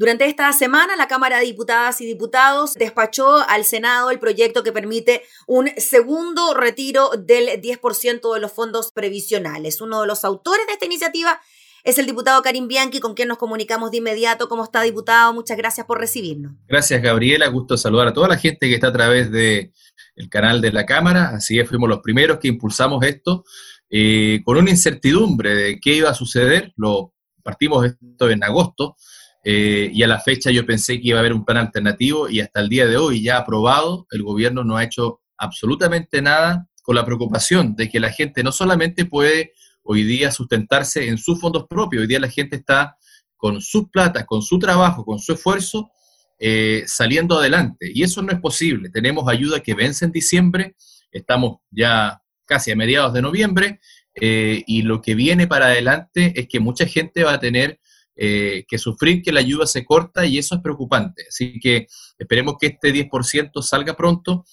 Durante esta semana, la Cámara de Diputadas y Diputados despachó al Senado el proyecto que permite un segundo retiro del 10% de los fondos previsionales. Uno de los autores de esta iniciativa es el diputado Karim Bianchi, con quien nos comunicamos de inmediato. ¿Cómo está, diputado? Muchas gracias por recibirnos. Gracias, Gabriela. Gusto saludar a toda la gente que está a través del canal de la Cámara. Así es, fuimos los primeros que impulsamos esto, eh, con una incertidumbre de qué iba a suceder. Lo partimos esto en agosto. Eh, y a la fecha yo pensé que iba a haber un plan alternativo y hasta el día de hoy ya aprobado, el gobierno no ha hecho absolutamente nada con la preocupación de que la gente no solamente puede hoy día sustentarse en sus fondos propios. Hoy día la gente está con sus plata, con su trabajo, con su esfuerzo, eh, saliendo adelante. Y eso no es posible. Tenemos ayuda que vence en diciembre, estamos ya casi a mediados de noviembre, eh, y lo que viene para adelante es que mucha gente va a tener eh, que sufrir que la ayuda se corta y eso es preocupante. Así que esperemos que este 10% salga pronto.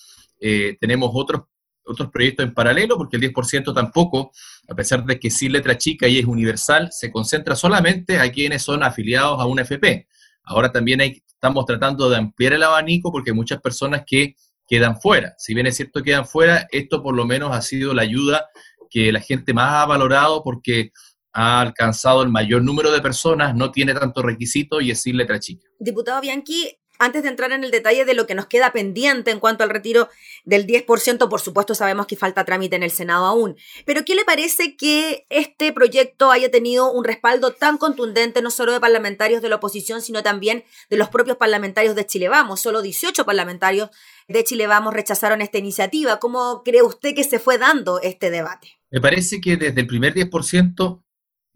tenemos otros otros proyectos en paralelo, porque el 10% tampoco, a pesar de que sí letra chica y es universal, se concentra solamente a quienes son afiliados a una FP. Ahora también estamos tratando de ampliar el abanico porque muchas personas que quedan fuera. Si bien es cierto que quedan fuera, esto por lo menos ha sido la ayuda que la gente más ha valorado porque ha alcanzado el mayor número de personas, no tiene tanto requisito y es sin letra chica. Diputado Bianchi, antes de entrar en el detalle de lo que nos queda pendiente en cuanto al retiro del 10%, por supuesto sabemos que falta trámite en el Senado aún, pero ¿qué le parece que este proyecto haya tenido un respaldo tan contundente no solo de parlamentarios de la oposición, sino también de los propios parlamentarios de Chile Vamos? Solo 18 parlamentarios de Chile Vamos rechazaron esta iniciativa. ¿Cómo cree usted que se fue dando este debate? Me parece que desde el primer 10%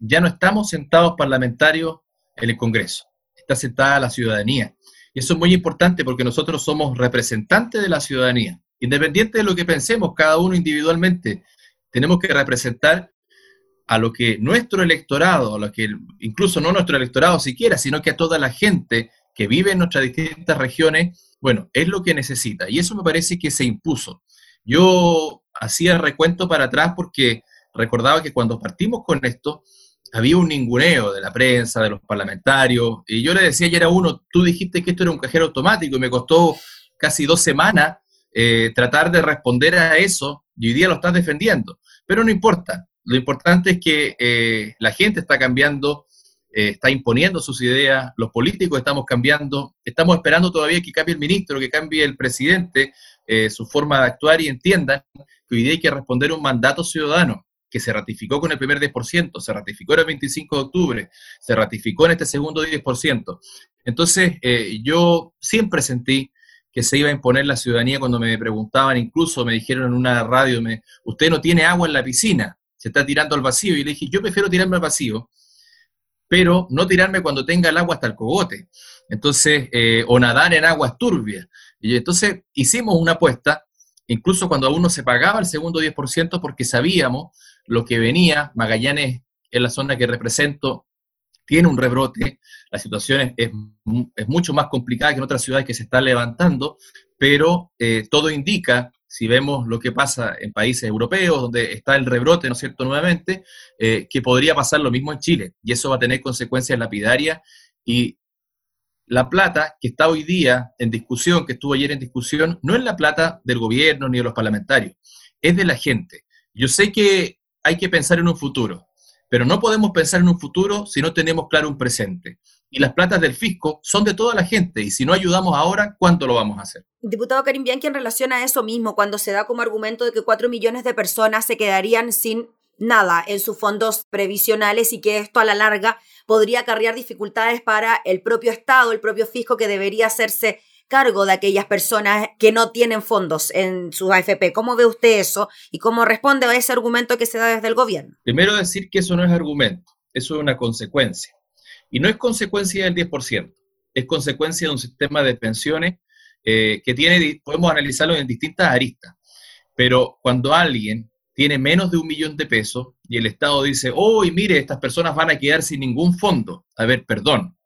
ya no estamos sentados parlamentarios en el Congreso, está sentada la ciudadanía y eso es muy importante porque nosotros somos representantes de la ciudadanía. Independiente de lo que pensemos cada uno individualmente, tenemos que representar a lo que nuestro electorado, a lo que incluso no nuestro electorado siquiera, sino que a toda la gente que vive en nuestras distintas regiones, bueno, es lo que necesita. Y eso me parece que se impuso. Yo hacía recuento para atrás porque recordaba que cuando partimos con esto, había un ninguneo de la prensa, de los parlamentarios, y yo le decía ayer a uno, tú dijiste que esto era un cajero automático y me costó casi dos semanas eh, tratar de responder a eso y hoy día lo estás defendiendo. Pero no importa, lo importante es que eh, la gente está cambiando, eh, está imponiendo sus ideas, los políticos estamos cambiando, estamos esperando todavía que cambie el ministro, que cambie el presidente, su forma de actuar y entiendan que hoy día hay que responder un mandato ciudadano que se ratificó con el primer 10%, se ratificó el 25 de octubre, se ratificó en este segundo 10%. Entonces, eh, yo siempre sentí que se iba a imponer la ciudadanía cuando me preguntaban, incluso me dijeron en una radio, me, usted no tiene agua en la piscina, se está tirando al vacío. Y le dije, yo prefiero tirarme al vacío, pero no tirarme cuando tenga el agua hasta el cogote. Entonces, eh, o nadar en aguas turbias. Y entonces hicimos una apuesta, incluso cuando aún no se pagaba el segundo 10%, porque sabíamos lo que venía, Magallanes es la zona que represento, tiene un rebrote, la situación es, mucho más complicada que en otras ciudades que se están levantando, pero eh, todo indica, si vemos lo que pasa en países europeos, donde está el rebrote, ¿no es cierto?, nuevamente, eh, que podría pasar lo mismo en Chile, y eso va a tener consecuencias lapidarias, y la plata que está hoy día en discusión, que estuvo ayer en discusión, no es la plata del gobierno ni de los parlamentarios, es de la gente. Yo sé que hay que pensar en un futuro, pero no podemos pensar en un futuro si no tenemos claro un presente. Y las platas del fisco son de toda la gente, y si no ayudamos ahora, ¿cuánto lo vamos a hacer? Diputado Karim Bianchi, en relación a eso mismo, cuando se da como argumento de que cuatro millones de personas se quedarían sin nada en sus fondos previsionales y que esto a la larga podría acarrear dificultades para el propio Estado, el propio fisco que debería hacerse cargo de aquellas personas que no tienen fondos en sus AFP. ¿Cómo ve usted eso y cómo responde a ese argumento que se da desde el gobierno? Primero decir que eso no es argumento, eso es una consecuencia. Y no es consecuencia del 10%, es consecuencia de un sistema de pensiones eh, que tiene, podemos analizarlo en distintas aristas. Pero cuando alguien tiene menos de un millón de pesos y el Estado dice, oh, mire, estas personas van a quedar sin ningún fondo. A ver, perdón,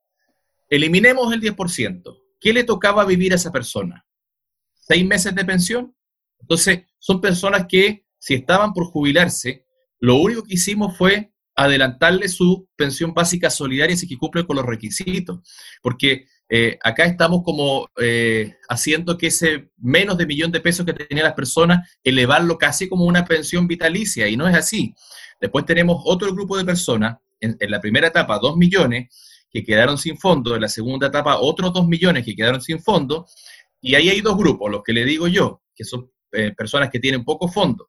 eliminemos el 10%. ¿Qué le tocaba vivir a esa persona? ¿Seis meses de pensión? Entonces, son personas que, si estaban por jubilarse, lo único que hicimos fue adelantarle su pensión básica solidaria si que cumple con los requisitos, porque eh, acá estamos como eh, haciendo que ese menos de millón de pesos que tenían las personas, elevarlo casi como una pensión vitalicia, y no es así. Después tenemos otro grupo de personas, en, la primera etapa dos millones, que quedaron sin fondo, en la segunda etapa otros dos millones que quedaron sin fondo, y ahí hay dos grupos, los que le digo yo, que son eh, personas que tienen poco fondo,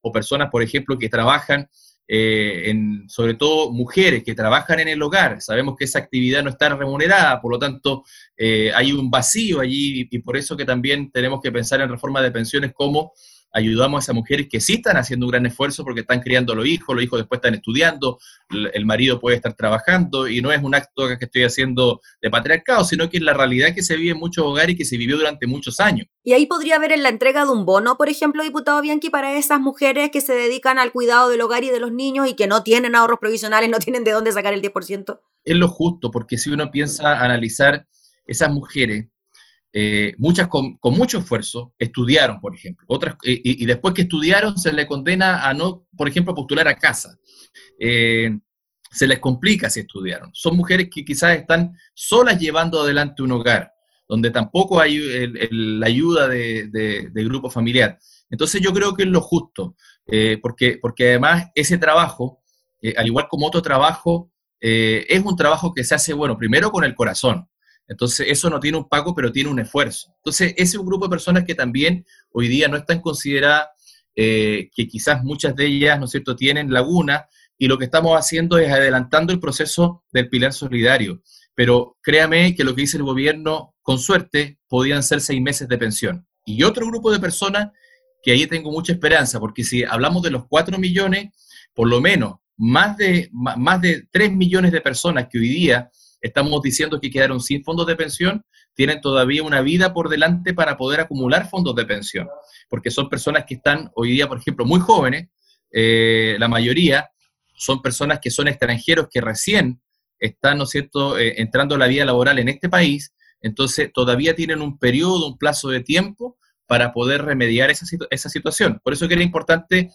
o personas, por ejemplo, que trabajan eh, en, sobre todo mujeres que trabajan en el hogar. Sabemos que esa actividad no está remunerada, por lo tanto eh, hay un vacío allí y por eso que también tenemos que pensar en reforma de pensiones como ayudamos a esas mujeres que sí están haciendo un gran esfuerzo porque están criando a los hijos, los hijos después están estudiando, el marido puede estar trabajando y no es un acto que estoy haciendo de patriarcado, sino que es la realidad que se vive en muchos hogares y que se vivió durante muchos años. Y ahí podría haber en la entrega de un bono, por ejemplo, diputado Bianchi, para esas mujeres que se dedican al cuidado del hogar y de los niños y que no tienen ahorros provisionales, no tienen de dónde sacar el 10%. Es lo justo, porque si uno piensa analizar esas mujeres eh, muchas con, mucho esfuerzo estudiaron, por ejemplo. Otras, eh, y, después que estudiaron se les condena a no, por ejemplo, postular a casa. Eh, se les complica si estudiaron. Son mujeres que quizás están solas llevando adelante un hogar, donde tampoco hay la ayuda de, grupo familiar. Entonces yo creo que es lo justo, porque, porque además ese trabajo, al igual como otro trabajo, es un trabajo que se hace, bueno, primero con el corazón, entonces, eso no tiene un pago, pero tiene un esfuerzo. Entonces, ese es un grupo de personas que también hoy día no están consideradas, eh, que quizás muchas de ellas, ¿no es cierto?, tienen laguna, y lo que estamos haciendo es adelantando el proceso del pilar solidario. Pero créame que lo que dice el gobierno, con suerte, podían ser seis meses de pensión. Y otro grupo de personas que ahí tengo mucha esperanza, porque si hablamos de los cuatro millones, por lo menos más de, más de 3 millones de personas que hoy día estamos diciendo que quedaron sin fondos de pensión, tienen todavía una vida por delante para poder acumular fondos de pensión, porque son personas que están hoy día, por ejemplo, muy jóvenes, eh, la mayoría son personas que son extranjeros que recién están, ¿no es cierto?, eh, entrando a la vida laboral en este país, entonces todavía tienen un periodo, un plazo de tiempo para poder remediar esa, esa situación. Por eso que era importante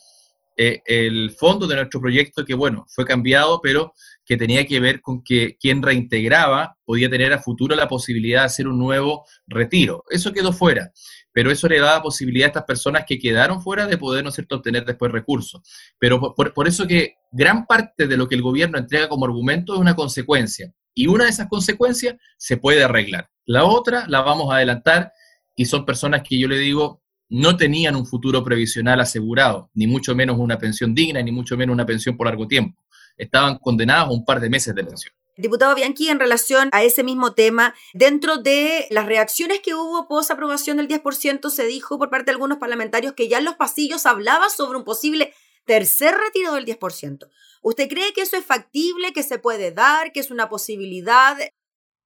eh, el fondo de nuestro proyecto, que bueno, fue cambiado, pero que tenía que ver con que quien reintegraba podía tener a futuro la posibilidad de hacer un nuevo retiro. Eso quedó fuera, pero eso le daba posibilidad a estas personas que quedaron fuera de poder, ¿no es obtener después recursos. Pero por, eso que gran parte de lo que el gobierno entrega como argumento es una consecuencia, y una de esas consecuencias se puede arreglar. La otra la vamos a adelantar y son personas que yo le digo no tenían un futuro previsional asegurado, ni mucho menos una pensión digna, ni mucho menos una pensión por largo tiempo estaban condenados a un par de meses de pensión. Diputado Bianchi, en relación a ese mismo tema, dentro de las reacciones que hubo post aprobación del 10%, se dijo por parte de algunos parlamentarios que ya en los pasillos hablaba sobre un posible tercer retiro del 10%. ¿Usted cree que eso es factible, que se puede dar, que es una posibilidad?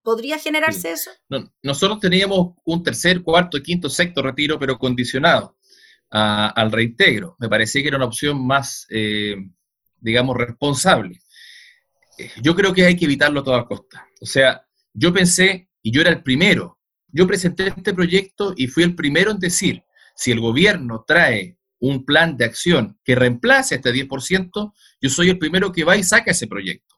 ¿Podría generarse eso? nosotros teníamos un tercer, cuarto, quinto, sexto retiro, pero condicionado al reintegro. Me parecía que era una opción más eh, digamos, responsable. Eh, yo creo que hay que evitarlo a toda costa. O sea, yo pensé, y yo era el primero, yo presenté este proyecto y fui el primero en decir, si el gobierno trae un plan de acción que reemplace este 10%, yo soy el primero que va y saca ese proyecto,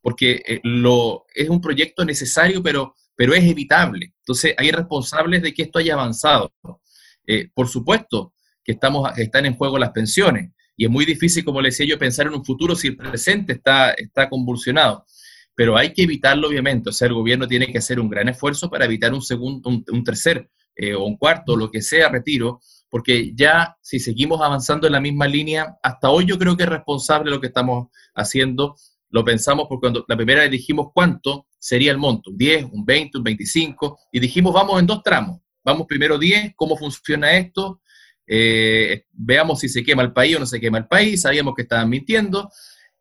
porque eh, lo, es un proyecto necesario, pero, pero es evitable. Entonces, hay responsables de que esto haya avanzado. Eh, por supuesto que estamos, están en juego las pensiones, y es muy difícil, como le decía yo, pensar en un futuro si el presente está, está convulsionado. Pero hay que evitarlo, obviamente. O sea, el gobierno tiene que hacer un gran esfuerzo para evitar un segundo, un, tercer eh, o un cuarto, lo que sea, retiro, porque ya si seguimos avanzando en la misma línea, hasta hoy yo creo que es responsable lo que estamos haciendo. Lo pensamos porque cuando la primera dijimos cuánto sería el monto, un 10, un 20, un 25, y dijimos vamos en dos tramos. Vamos primero 10, cómo funciona esto, eh, veamos si se quema el país o no se quema el país, sabíamos que estaban mintiendo,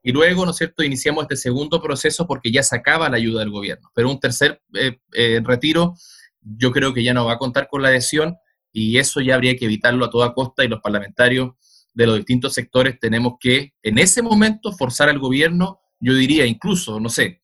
y luego, ¿no es cierto?, iniciamos este segundo proceso porque ya se acaba la ayuda del gobierno. Pero un tercer eh, eh, retiro, yo creo que ya no va a contar con la adhesión y eso ya habría que evitarlo a toda costa y los parlamentarios de los distintos sectores tenemos que, en ese momento, forzar al gobierno, yo diría incluso, no sé,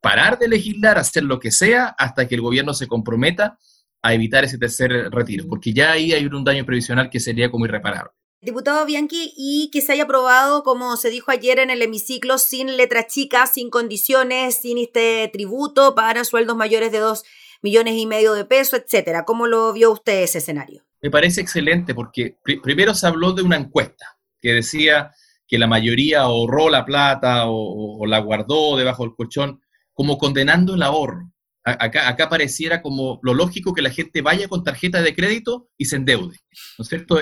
parar de legislar, hacer lo que sea hasta que el gobierno se comprometa a evitar ese tercer retiro, porque ya ahí hay un daño previsional que sería como irreparable. Diputado Bianchi, y que se haya aprobado, como se dijo ayer en el hemiciclo, sin letra chica, sin condiciones, sin este tributo para sueldos mayores de dos millones y medio de pesos, etcétera. ¿Cómo lo vio usted ese escenario? Me parece excelente porque primero se habló de una encuesta que decía que la mayoría ahorró la plata o, la guardó debajo del colchón, como condenando el ahorro. Acá, pareciera como lo lógico que la gente vaya con tarjeta de crédito y se endeude. ¿No es cierto?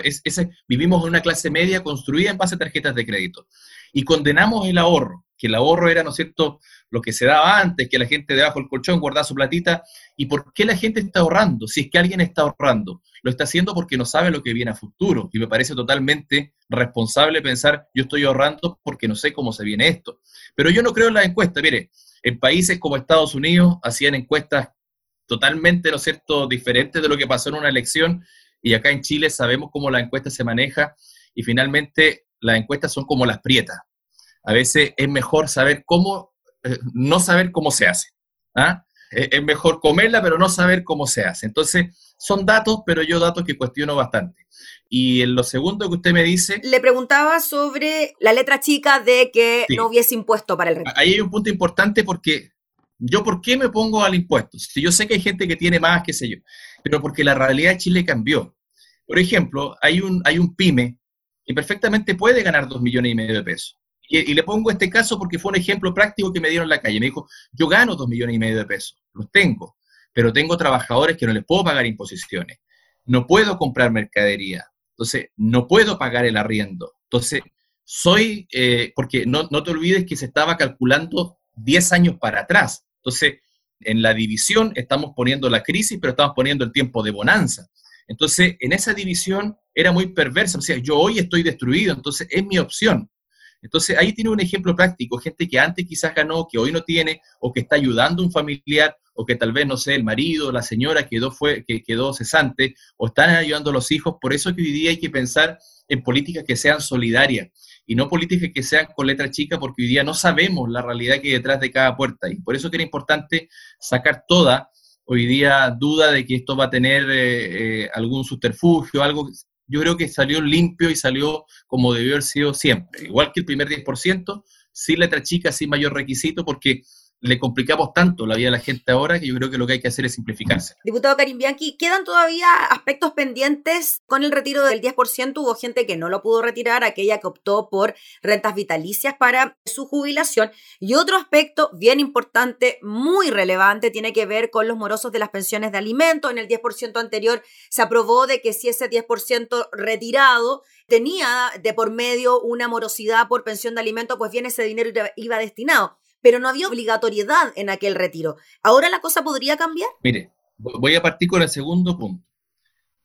Vivimos en una clase media construida en base a tarjetas de crédito. Y condenamos el ahorro, que el ahorro era, ¿no es cierto?, lo que se daba antes, que la gente debajo del colchón guardaba su platita. ¿Y por qué la gente está ahorrando? Si es que alguien está ahorrando, lo está haciendo porque no sabe lo que viene a futuro. Y me parece totalmente responsable pensar, yo estoy ahorrando porque no sé cómo se viene esto. Pero yo no creo en la encuesta. Mire, en países como Estados Unidos hacían encuestas totalmente, ¿no cierto?, diferentes de lo que pasó en una elección. Y acá en Chile sabemos cómo la encuesta se maneja. Y finalmente las encuestas son como las prietas. A veces es mejor saber cómo eh, no saber cómo se hace. ¿ah? Es mejor comerla, pero no saber cómo se hace. Entonces, son datos, pero yo datos que cuestiono bastante. Y en lo segundo que usted me dice... Le preguntaba sobre la letra chica de que no hubiese impuesto para el retiro. Ahí hay un punto importante porque yo, ¿por qué me pongo al impuesto? Si yo sé que hay gente que tiene más, qué sé yo, pero porque la realidad de Chile cambió. Por ejemplo, hay un, hay un pyme que perfectamente puede ganar dos millones y medio de pesos. Y, le pongo este caso porque fue un ejemplo práctico que me dieron en la calle. Me dijo, yo gano dos millones y medio de pesos, los tengo, pero tengo trabajadores que no les puedo pagar imposiciones, no puedo comprar mercadería, entonces no puedo pagar el arriendo. Entonces, soy, eh, porque no, no te olvides que se estaba calculando 10 años para atrás. Entonces, en la división estamos poniendo la crisis, pero estamos poniendo el tiempo de bonanza. Entonces, en esa división era muy perversa. O sea, yo hoy estoy destruido, entonces es mi opción. Entonces ahí tiene un ejemplo práctico, gente que antes quizás ganó, que hoy no tiene, o que está ayudando a un familiar, o que tal vez, no sé, el marido, la señora quedó, fue, que quedó cesante, o están ayudando a los hijos. Por eso que hoy día hay que pensar en políticas que sean solidarias y no políticas que sean con letra chica, porque hoy día no sabemos la realidad que hay detrás de cada puerta. Y por eso que era importante sacar toda hoy día duda de que esto va a tener eh, eh, algún subterfugio, algo yo creo que salió limpio y salió como debió haber sido siempre. Igual que el primer 10%, sin letra chica, sin mayor requisito, porque le complicamos tanto la vida a la gente ahora que yo creo que lo que hay que hacer es simplificarse. Diputado Karim Bianchi, ¿quedan todavía aspectos pendientes con el retiro del 10%? Hubo gente que no lo pudo retirar, aquella que optó por rentas vitalicias para su jubilación. Y otro aspecto bien importante, muy relevante, tiene que ver con los morosos de las pensiones de alimentos. En el 10% anterior se aprobó de que si ese 10% retirado tenía de por medio una morosidad por pensión de alimentos, pues bien ese dinero iba destinado pero no había obligatoriedad en aquel retiro. ¿Ahora la cosa podría cambiar? Mire, voy a partir con el segundo punto.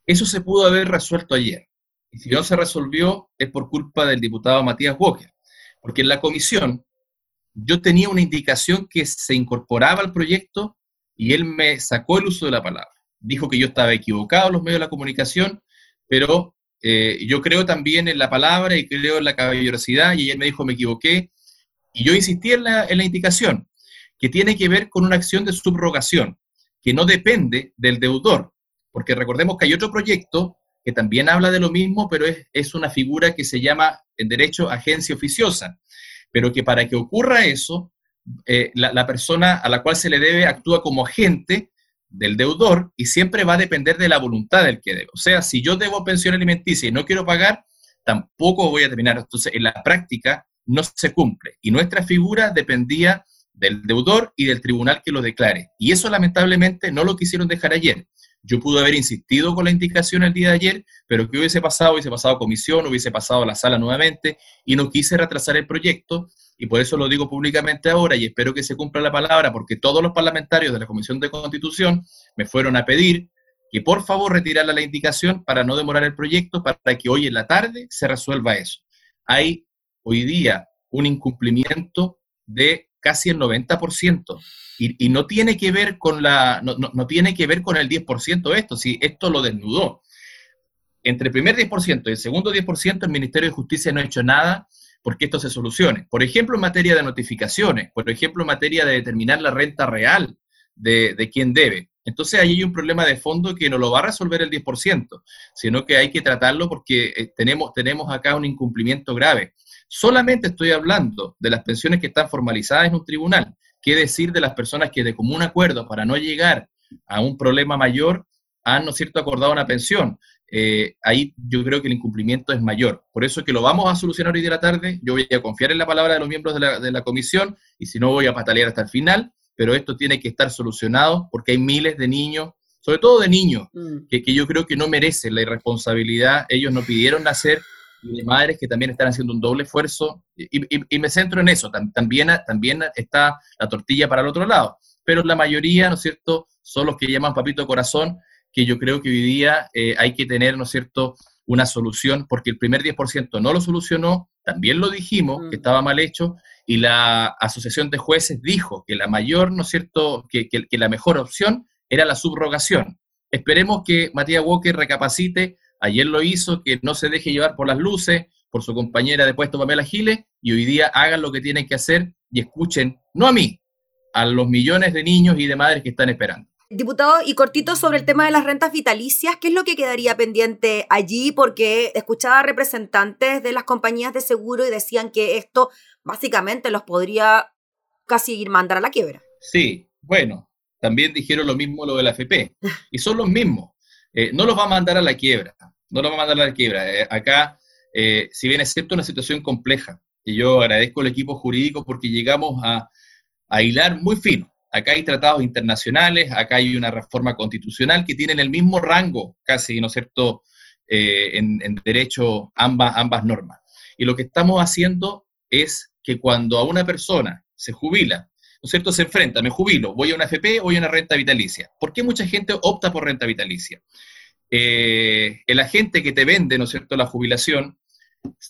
Eso se pudo haber resuelto ayer. Y si no se resolvió es por culpa del diputado Matías Walker. Porque en la comisión yo tenía una indicación que se incorporaba al proyecto y él me sacó el uso de la palabra. Dijo que yo estaba equivocado en los medios de la comunicación, pero eh, yo creo también en la palabra y creo en la caballerosidad y él me dijo me equivoqué y yo insistí en la, indicación, que tiene que ver con una acción de subrogación, que no depende del deudor, porque recordemos que hay otro proyecto que también habla de lo mismo, pero es, una figura que se llama en derecho agencia oficiosa, pero que para que ocurra eso, eh, la, la, persona a la cual se le debe actúa como agente del deudor y siempre va a depender de la voluntad del que debe. O sea, si yo debo pensión alimenticia y no quiero pagar, tampoco voy a terminar. Entonces, en la práctica, no se cumple. Y nuestra figura dependía del deudor y del tribunal que lo declare. Y eso lamentablemente no lo quisieron dejar ayer. Yo pude haber insistido con la indicación el día de ayer, pero que hubiese pasado, hubiese pasado comisión, hubiese pasado a la sala nuevamente y no quise retrasar el proyecto y por eso lo digo públicamente ahora y espero que se cumpla la palabra porque todos los parlamentarios de la Comisión de Constitución me fueron a pedir que por favor retirara la indicación para no demorar el proyecto para que hoy en la tarde se resuelva eso. Hay hoy día un incumplimiento de casi el 90%. Y, y no tiene que ver con la, no, no, tiene que ver con el 10% esto, si esto lo desnudó. Entre el primer 10% y el segundo 10%, el Ministerio de Justicia no ha hecho nada porque esto se solucione. Por ejemplo, en materia de notificaciones, por ejemplo, en materia de determinar la renta real de, de quien debe. Entonces ahí hay un problema de fondo que no lo va a resolver el 10%, sino que hay que tratarlo porque eh, tenemos, tenemos acá un incumplimiento grave. Solamente estoy hablando de las pensiones que están formalizadas en un tribunal. ¿Qué decir de las personas que de común acuerdo, para no llegar a un problema mayor, han, ¿no es cierto?, acordado una pensión. Eh, ahí yo creo que el incumplimiento es mayor. Por eso es que lo vamos a solucionar hoy de la tarde. Yo voy a confiar en la palabra de los miembros de la, de la comisión y si no voy a patalear hasta el final, pero esto tiene que estar solucionado porque hay miles de niños, sobre todo de niños, mm. que, que, yo creo que no merecen la irresponsabilidad. Ellos no pidieron nacer y de madres que también están haciendo un doble esfuerzo. Y, y, y me centro en eso. También, también está la tortilla para el otro lado. Pero la mayoría, ¿no es cierto?, son los que llaman papito corazón que yo creo que hoy día eh, hay que tener, ¿no es cierto?, una solución, porque el primer 10% no lo solucionó, también lo dijimos, que mm. estaba mal hecho, y la Asociación de Jueces dijo que la mayor, ¿no es cierto?, que, que, que la mejor opción era la subrogación. Esperemos que Matías Walker recapacite, ayer lo hizo, que no se deje llevar por las luces, por su compañera de puesto Pamela Giles, y hoy día hagan lo que tienen que hacer y escuchen, no a mí, a los millones de niños y de madres que están esperando. Diputado, y cortito sobre el tema de las rentas vitalicias, ¿qué es lo que quedaría pendiente allí? Porque escuchaba representantes de las compañías de seguro y decían que esto básicamente los podría casi ir mandar a la quiebra. Sí, bueno, también dijeron lo mismo lo de la FP, y son los mismos. Eh, no los va a mandar a la quiebra, no los va a mandar a la quiebra. Eh, acá, eh, si bien es cierto, una situación compleja, y yo agradezco al equipo jurídico porque llegamos a, a hilar muy fino Acá hay tratados internacionales, acá hay una reforma constitucional que tienen el mismo rango, casi, ¿no es cierto?, eh, en, derecho ambas, ambas normas. Y lo que estamos haciendo es que cuando a una persona se jubila, ¿no es cierto?, se enfrenta, me jubilo, voy a una FP, voy a una renta vitalicia. ¿Por qué mucha gente opta por renta vitalicia? Eh, el agente que te vende, ¿no es cierto?, la jubilación,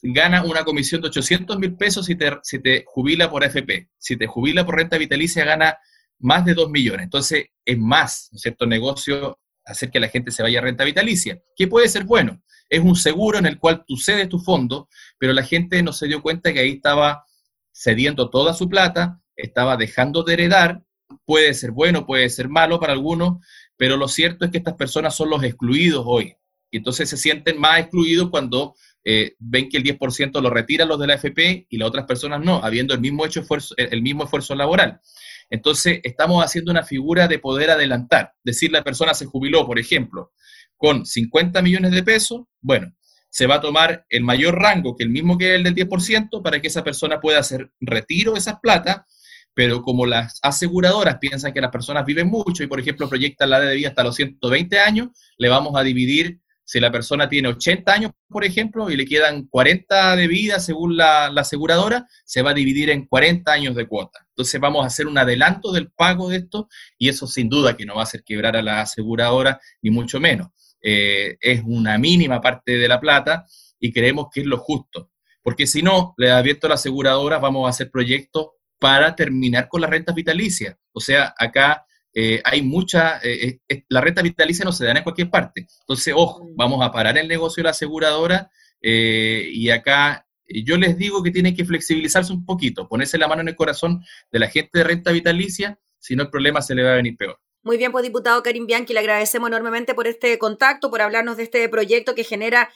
gana una comisión de 800 mil pesos si te, te jubila por AFP. Si te jubila por renta vitalicia, gana más de 2 millones. Entonces, es más, ¿no es cierto?, negocio hacer que la gente se vaya a renta vitalicia, que puede ser bueno. Es un seguro en el cual tú cedes tu fondo, pero la gente no se dio cuenta que ahí estaba cediendo toda su plata, estaba dejando de heredar, puede ser bueno, puede ser malo para algunos, pero lo cierto es que estas personas son los excluidos hoy. Y entonces se sienten más excluidos cuando eh, ven que el 10% lo retiran los de la FP y las otras personas no, habiendo el mismo, hecho esfuerzo, el mismo esfuerzo laboral. Entonces, estamos haciendo una figura de poder adelantar. Decir, la persona se jubiló, por ejemplo, con 50 millones de pesos, bueno, se va a tomar el mayor rango que el mismo que el del 10% para que esa persona pueda hacer retiro de esas plata, pero como las aseguradoras piensan que las personas viven mucho y, por ejemplo, proyectan la de vida hasta los 120 años, le vamos a dividir si la persona tiene 80 años, por ejemplo, y le quedan 40 de vida según la, aseguradora, se va a dividir en 40 años de cuota. Entonces vamos a hacer un adelanto del pago de esto y eso sin duda que no va a hacer quebrar a la aseguradora, ni mucho menos. Eh, es una mínima parte de la plata y creemos que es lo justo. Porque si no, le abierto a la aseguradora, vamos a hacer proyectos para terminar con las rentas vitalicias. O sea, acá eh, hay mucha, eh, eh, la renta vitalicia no se da en cualquier parte. Entonces, ojo, mm. vamos a parar el negocio de la aseguradora y acá yo les digo que tienen que flexibilizarse un poquito, ponerse la mano en el corazón de la gente de renta vitalicia, si no el problema se le va a venir peor. Muy bien, pues diputado Karim Bianchi, le agradecemos enormemente por este contacto, por hablarnos de este proyecto que genera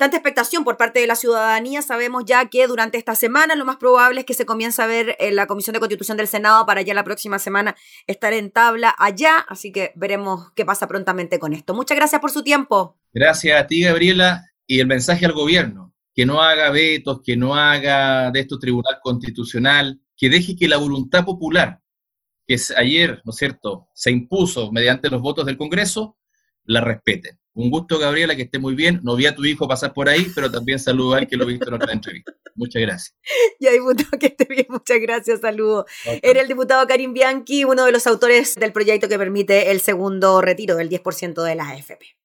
tanta expectación por parte de la ciudadanía. Sabemos ya que durante esta semana lo más probable es que se comience a ver en la Comisión de Constitución del Senado para ya la próxima semana estar en tabla allá. Así que veremos qué pasa prontamente con esto. Muchas gracias por su tiempo. Gracias a ti, Gabriela, y el mensaje al gobierno, que no haga vetos, que no haga de esto tribunal constitucional, que deje que la voluntad popular, que ayer, ¿no es cierto?, se impuso mediante los votos del Congreso, la respeten. Un gusto, Gabriela, que esté muy bien. No vi a tu hijo pasar por ahí, pero también saludo al que lo viste en otra entrevista. Muchas gracias. Ya, diputado, que esté bien. Muchas gracias. Saludo. Era el diputado Karim Bianchi, uno de los autores del proyecto que permite el segundo retiro del 10% de las AFP.